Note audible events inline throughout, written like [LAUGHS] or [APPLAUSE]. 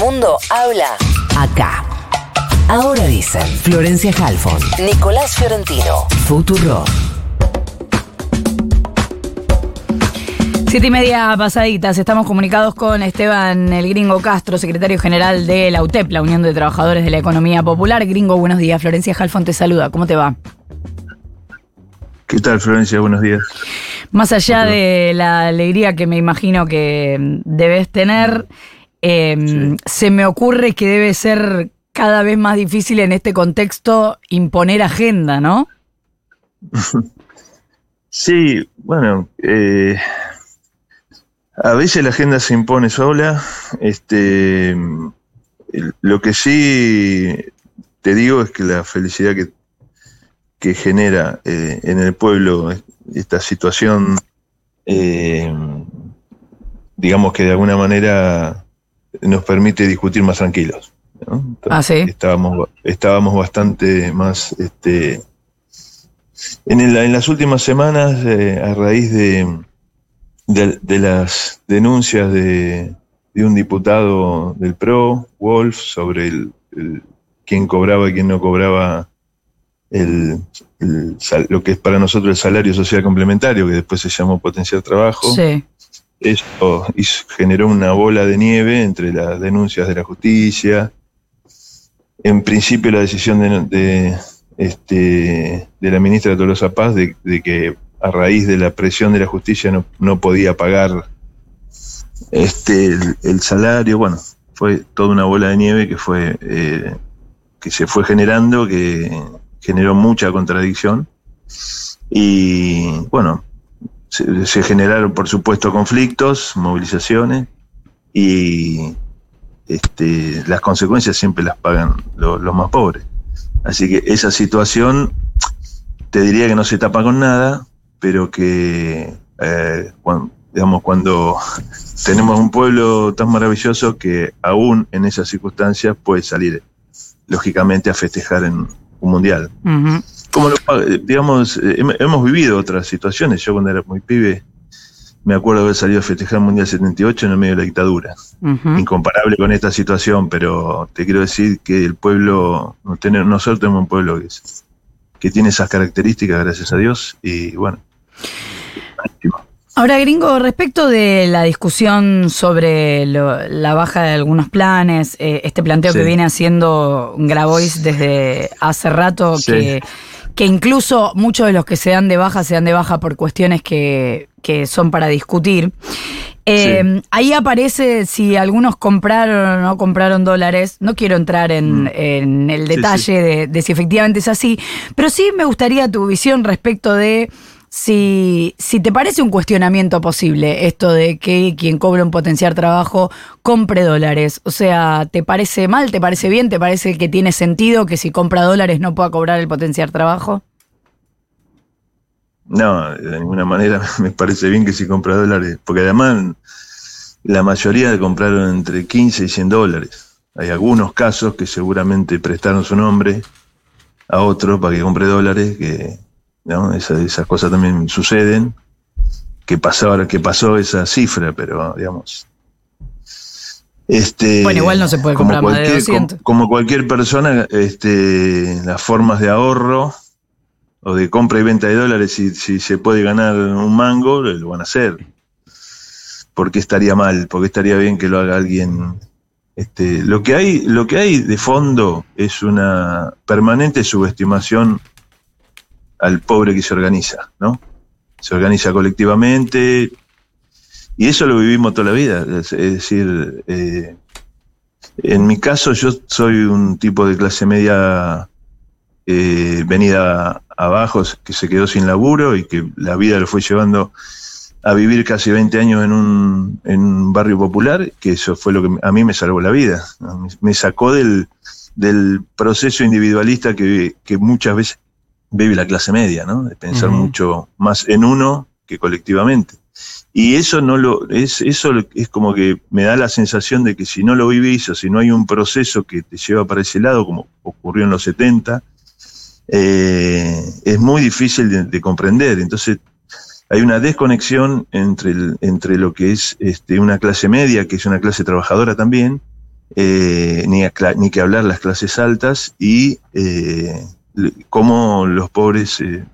mundo habla acá. Ahora dicen Florencia Halfon, Nicolás Fiorentino, Futuro. Siete y media pasaditas, estamos comunicados con Esteban el Gringo Castro, secretario general de la UTEP, la Unión de Trabajadores de la Economía Popular. Gringo, buenos días. Florencia Halfon te saluda, ¿cómo te va? ¿Qué tal, Florencia? Buenos días. Más allá de la alegría que me imagino que debes tener, eh, se me ocurre que debe ser cada vez más difícil en este contexto imponer agenda, ¿no? [LAUGHS] sí, bueno, eh, a veces la agenda se impone sola. Este, lo que sí te digo es que la felicidad que, que genera eh, en el pueblo esta situación, eh, digamos que de alguna manera nos permite discutir más tranquilos. ah, ¿sí? estábamos, estábamos bastante más este, en, en las últimas semanas, eh, a raíz de, de, las denuncias de, un diputado del PRO, Wolf, sobre el, quién cobraba y quién no cobraba el, lo que es para nosotros el salario social complementario, que después se llamó potenciar trabajo. Sí. Eso generó una bola de nieve entre las denuncias de la justicia. En principio la decisión de, de este, de la ministra Tolosa Paz de, de que a raíz de la presión de la justicia no, no podía pagar este el, salario, bueno, fue toda una bola de nieve que fue eh, que se fue generando, que generó mucha contradicción y bueno, se, generaron por supuesto conflictos, movilizaciones y este, las consecuencias siempre las pagan los más pobres. Así que esa situación te diría que no se tapa con nada, pero que eh, cuando, digamos, cuando [LAUGHS] tenemos un pueblo tan maravilloso que aún en esas circunstancias puede salir, lógicamente, a festejar en un mundial. Como digamos, eh, hemos vivido otras situaciones. Yo cuando era muy pibe, me acuerdo haber salido a festejar el Mundial 78 en el medio de la dictadura. Incomparable con esta situación, pero te quiero decir que el pueblo, nosotros tenemos un pueblo que, que tiene esas características, gracias a Dios, y bueno, Ahora, gringo, respecto de la discusión sobre la baja de algunos planes, eh, este planteo que viene haciendo Grabois desde hace rato, que, que, incluso muchos de los que se dan de baja se dan de baja por cuestiones que, son para discutir. Eh, ahí aparece si algunos compraron o no compraron dólares. No quiero entrar en, mm. el detalle de, de si efectivamente es así, pero sí me gustaría tu visión respecto de si, si te parece un cuestionamiento posible esto de que quien cobra un potenciar trabajo compre dólares. O sea, ¿te parece mal? ¿Te parece bien? ¿Te parece que tiene sentido que si compra dólares no pueda cobrar el potenciar trabajo? No, de ninguna manera [LAUGHS] me parece bien que si compra dólares, porque además la mayoría compraron entre 15 y 100 dólares. Hay algunos casos que seguramente prestaron su nombre a otro para que compre dólares que esas cosas también suceden. Que pasó, que pasó esa cifra, pero digamos. Este, bueno, igual no se puede comprar más de 200. Como, cualquier persona, este, las formas de ahorro o de compra y venta de dólares, si, si se puede ganar un mango, lo van a hacer. ¿Por qué estaría mal? ¿Por qué estaría bien que lo haga alguien? Este, lo, que hay, lo que hay de fondo es una permanente subestimación al pobre que se organiza, ¿no? Se organiza colectivamente y eso lo vivimos toda la vida. Es, decir, eh, en mi caso yo soy un tipo de clase media eh, venida abajo, que se quedó sin laburo y que la vida lo fue llevando a vivir casi 20 años en un, en un barrio popular, que eso fue lo que a mí me salvó la vida. Me sacó del, del proceso individualista que, que muchas veces vive la clase media, ¿no? De pensar mucho más en uno que colectivamente. Y eso no lo, es, eso es como que me da la sensación de que si no lo vivís o si no hay un proceso que te lleva para ese lado, como ocurrió en los 70, eh, es muy difícil de, comprender. Entonces, hay una desconexión entre, entre lo que es este, una clase media, que es una clase trabajadora también, eh, ni, ni que hablar las clases altas y eh, cómo los pobres eh,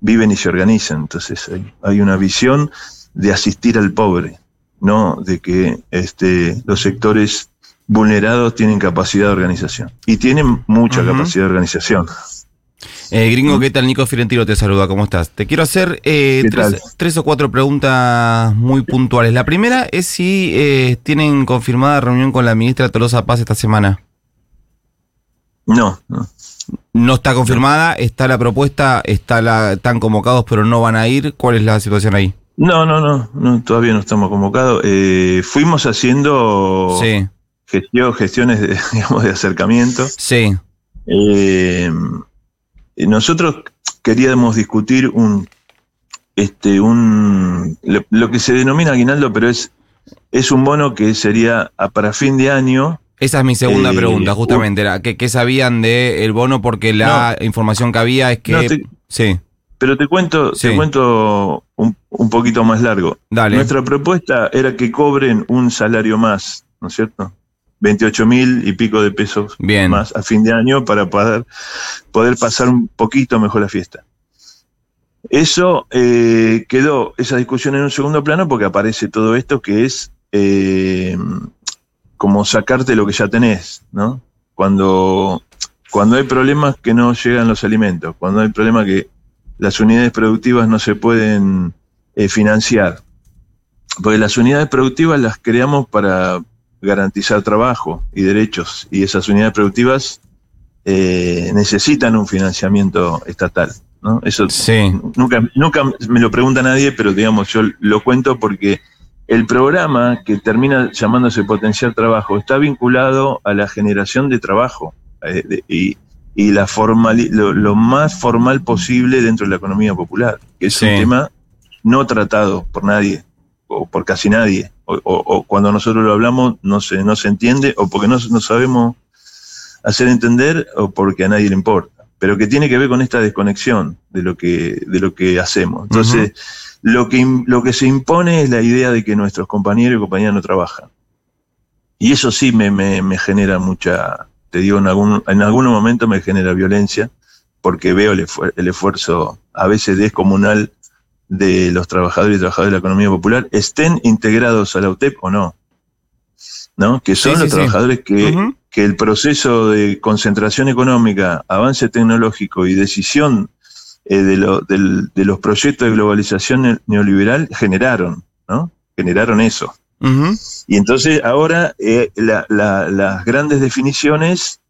viven y se organizan. Entonces hay, una visión de asistir al pobre, no de que este, los sectores vulnerados tienen capacidad de organización. Y tienen mucha capacidad de organización. Eh, gringo, ¿qué tal? Nico Fiorentino te saluda, ¿cómo estás? Te quiero hacer eh, tres, o cuatro preguntas muy puntuales. La primera es si eh, tienen confirmada reunión con la ministra Tolosa Paz esta semana. No, no. No está confirmada, está la propuesta, está la, están convocados pero no van a ir. ¿Cuál es la situación ahí? No, no, no, no todavía no estamos convocados. Eh, fuimos haciendo gestiones de, [LAUGHS] digamos, de acercamiento. Sí. Eh, nosotros queríamos discutir un, este, un, lo, que se denomina aguinaldo, pero es, es un bono que sería para fin de año. Esa es mi segunda eh, pregunta, justamente, era ¿qué, sabían del bono? Porque la información que había es que... sí. Pero te cuento, te cuento un, un, poquito más largo. Dale. Nuestra propuesta era que cobren un salario más, ¿no es cierto? 28 mil y pico de pesos más a fin de año para poder, poder pasar un poquito mejor la fiesta. Eso eh, quedó, esa discusión en un segundo plano porque aparece todo esto que es eh, como sacarte lo que ya tenés, ¿no? Cuando, cuando hay problemas que no llegan los alimentos, cuando hay problemas que las unidades productivas no se pueden eh, financiar. Porque las unidades productivas las creamos para, garantizar trabajo y derechos y esas unidades productivas eh, necesitan un financiamiento estatal. ¿no? Eso nunca, nunca me lo pregunta nadie, pero digamos, yo lo cuento porque el programa que termina llamándose Potenciar Trabajo está vinculado a la generación de trabajo eh, y, y, la formal, lo, más formal posible dentro de la economía popular, que es un tema no tratado por nadie o por casi nadie, o, cuando nosotros lo hablamos no se, no se entiende, o porque no, no sabemos hacer entender, o porque a nadie le importa, pero que tiene que ver con esta desconexión de lo que, de lo que hacemos. Entonces, lo, que, lo que se impone es la idea de que nuestros compañeros y compañeras no trabajan. Y eso sí me, me, me genera mucha, te digo, en algún, en algún momento me genera violencia, porque veo el, el esfuerzo a veces descomunal de los trabajadores y trabajadoras de la economía popular estén integrados a la UTEP o no. ¿no? Que son los trabajadores que, que el proceso de concentración económica, avance tecnológico y decisión eh, de, lo, de, los proyectos de globalización neoliberal generaron, ¿no? Generaron eso. Y entonces ahora eh, las grandes definiciones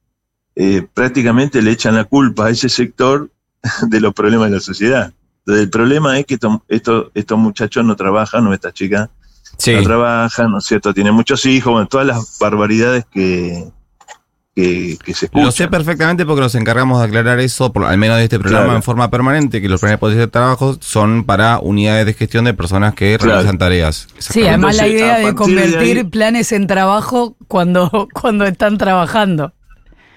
eh, prácticamente le echan la culpa a ese sector [LAUGHS] de los problemas de la sociedad el problema es que estos, estos muchachos no trabajan, o estas chicas no trabajan, ¿no es cierto? Tienen muchos hijos, bueno, todas las barbaridades que, que, se escuchan. Lo sé perfectamente porque nos encargamos de aclarar eso, por, al menos de este programa en forma permanente, que los planes de trabajo son para unidades de gestión de personas que realizan tareas. Sí, además la idea de convertir planes en trabajo cuando, [LAUGHS] cuando están trabajando.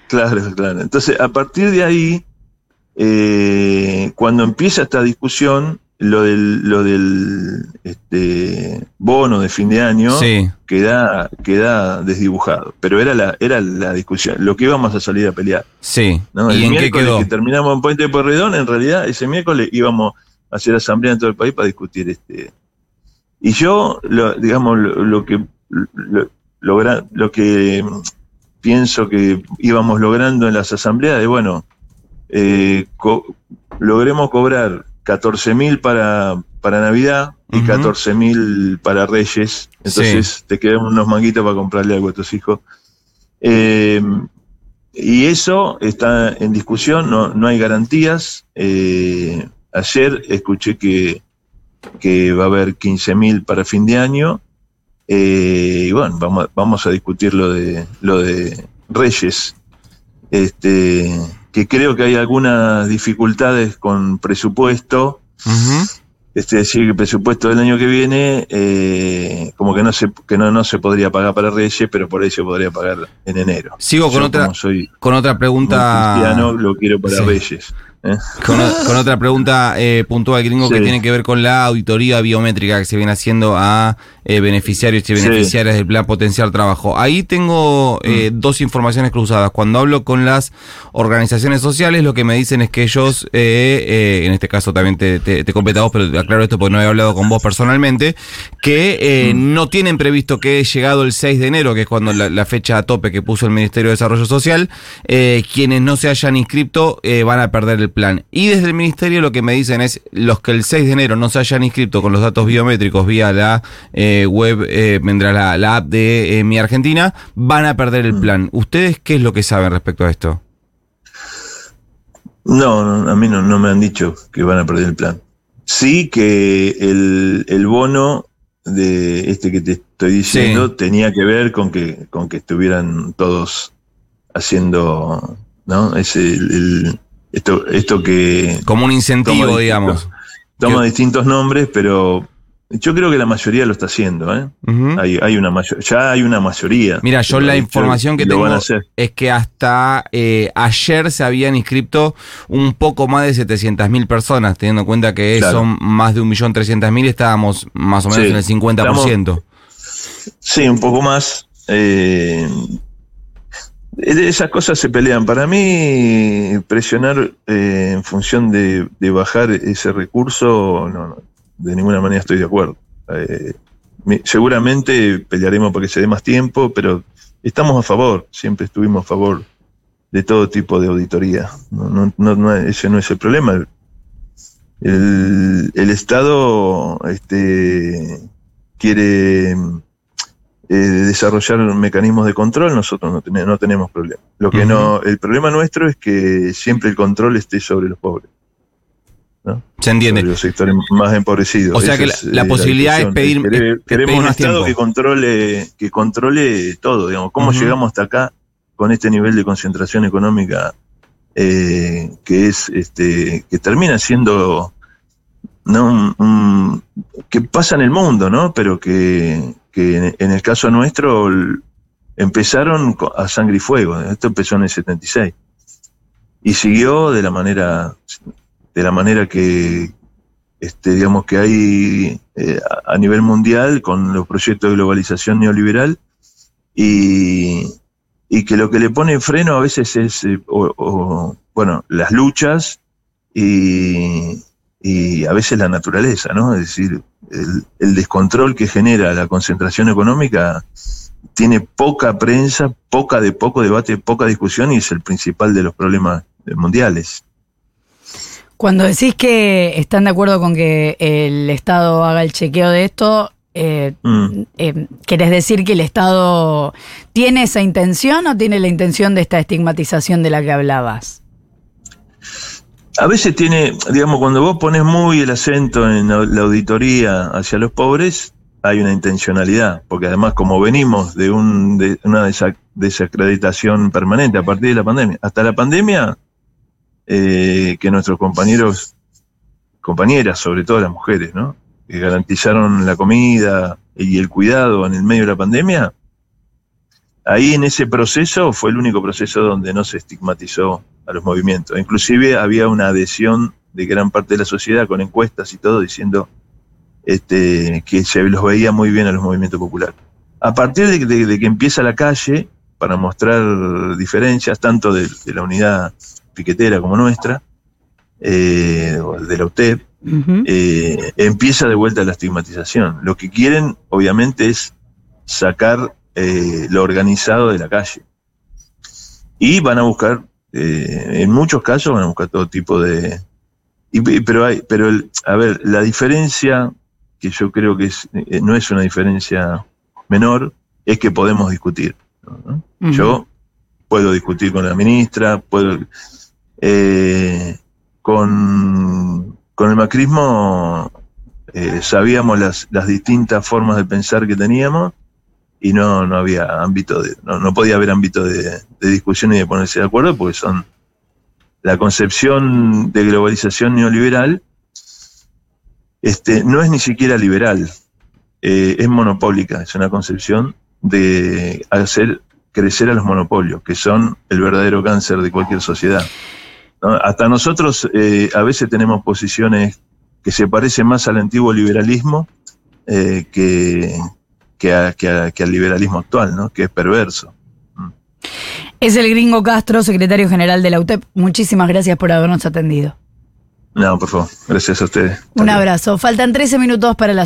Claro, claro. Entonces, a partir de ahí, eh, cuando empieza esta discusión, lo del, lo del este, bono de fin de año queda, queda desdibujado. Pero era la, era la discusión, lo que íbamos a salir a pelear. Sí. El ¿Y miércoles que terminamos en Puente de Porredón, en realidad ese miércoles íbamos a hacer asamblea en todo el país para discutir este. Y yo, lo, digamos, lo, que lo, lo que pienso que íbamos logrando en las asambleas de bueno, eh, logremos cobrar 14 mil para, para Navidad y 14 mil para Reyes. Entonces te quedan unos manguitos para comprarle algo a tus hijos. Eh, y eso está en discusión, no, no hay garantías. Eh, ayer escuché que, que va a haber 15 mil para fin de año. y bueno, vamos, vamos a discutir lo de, lo de Reyes. Este, que creo que hay algunas dificultades con presupuesto. este, decir, que el presupuesto del año que viene, eh, como que no se, que no, no se podría pagar para Reyes, pero por ahí se podría pagar en enero. Sigo con otra, con otra pregunta. Cristiano, lo quiero para Reyes. ¿eh? Con, otra pregunta eh, puntual, gringo, que tiene que ver con la auditoría biométrica que se viene haciendo a eh, beneficiarios y beneficiarias del plan potencial trabajo. Ahí tengo eh, mm. dos informaciones cruzadas. Cuando hablo con las organizaciones sociales, lo que me dicen es que ellos, en este caso también te, te, te vos, pero aclaro esto porque no he hablado con vos personalmente, que mm. no tienen previsto que llegado el 6 de enero, que es cuando la, fecha a tope que puso el Ministerio de Desarrollo Social, quienes no se hayan inscrito van a perder el plan. Y desde el Ministerio lo que me dicen es los que el 6 de enero no se hayan inscrito con los datos biométricos vía la eh, web, eh, vendrá la, app de eh, Mi Argentina, van a perder el plan. ¿Ustedes qué es lo que saben respecto a esto? No, a mí no, me han dicho que van a perder el plan. Sí que el, bono de este que te estoy diciendo tenía que ver con que, con que estuvieran todos haciendo, ¿no? Es el, esto, esto que... Como un incentivo, digamos. Toma distintos nombres, pero yo creo que la mayoría lo está haciendo, ¿eh? hay, hay, una ya hay una mayoría. Mira, yo la información que tengo es que hasta eh, ayer se habían inscrito un poco más de 700.000 personas, teniendo en cuenta que son más de 1.300.000, estábamos más o menos en el 50%. sí, un poco más. Eh, esas cosas se pelean. Para mí, presionar eh, en función de, bajar ese recurso, no, de ninguna manera estoy de acuerdo. Eh, seguramente pelearemos porque se dé más tiempo, pero estamos a favor, siempre estuvimos a favor de todo tipo de auditoría. No, no, ese no es el problema. El, el Estado este, quiere eh, desarrollar mecanismos de control, nosotros no, tenemos, no tenemos problema. Lo que no, el problema nuestro es que siempre el control esté sobre los pobres. Se entiende. los sectores más empobrecidos. O sea que la, posibilidad es pedir. Queremos, un Estado que controle, que controle todo, digamos. ¿Cómo llegamos hasta acá con este nivel de concentración económica eh, que es este que termina siendo no que pasa en el mundo, ¿no? Pero que, que en el caso nuestro empezaron a sangre y fuego. Esto empezó en el 76 y siguió de la manera de la manera que este, digamos que hay eh, a nivel mundial con los proyectos de globalización neoliberal y, y que lo que le pone freno a veces es eh, bueno las luchas y, y a veces la naturaleza, ¿no? Es decir, el, descontrol que genera la concentración económica tiene poca prensa, poca de poco debate, poca discusión y es el principal de los problemas mundiales. Cuando decís que están de acuerdo con que el Estado haga el chequeo de esto, eh, mm. eh, ¿querés decir que el Estado tiene esa intención o tiene la intención de esta estigmatización de la que hablabas? a veces tiene, digamos, cuando vos pones muy el acento en la auditoría hacia los pobres, hay una intencionalidad, porque además como venimos de, un, de una desacreditación permanente a partir de la pandemia, hasta la pandemia, eh, que nuestros compañeros, compañeras, sobre todo las mujeres, ¿no? que garantizaron la comida y el cuidado en el medio de la pandemia, ahí en ese proceso fue el único proceso donde no se estigmatizó a los movimientos. Inclusive había una adhesión de gran parte de la sociedad con encuestas y todo diciendo este, que se los veía muy bien a los movimientos populares. A partir de, que empieza la calle, para mostrar diferencias tanto de, la unidad piquetera como nuestra, eh, de la UTEP, eh, empieza de vuelta la estigmatización. Lo que quieren, obviamente, es sacar eh, lo organizado de la calle. Y van a buscar eh, en muchos casos van a buscar todo tipo de... pero hay, pero a ver, la diferencia, que yo creo que es, eh, no es una diferencia menor, es que podemos discutir. Yo puedo discutir con la ministra, puedo... Eh, con, el macrismo sabíamos las, las distintas formas de pensar que teníamos y no, no había ámbito de, no, podía haber ámbito de, discusión y de ponerse de acuerdo porque son la concepción de globalización neoliberal este, no es ni siquiera liberal, eh, es monopólica, es una concepción de hacer crecer a los monopolios, que son el verdadero cáncer de cualquier sociedad. Hasta nosotros eh, a veces tenemos posiciones que se parecen más al antiguo liberalismo eh, que, que, al liberalismo actual, ¿no? que es perverso. Mm. Es el gringo Castro, secretario general de la UTEP. Muchísimas gracias por habernos atendido. No, por favor, gracias a ustedes. Un abrazo. Faltan 13 minutos para la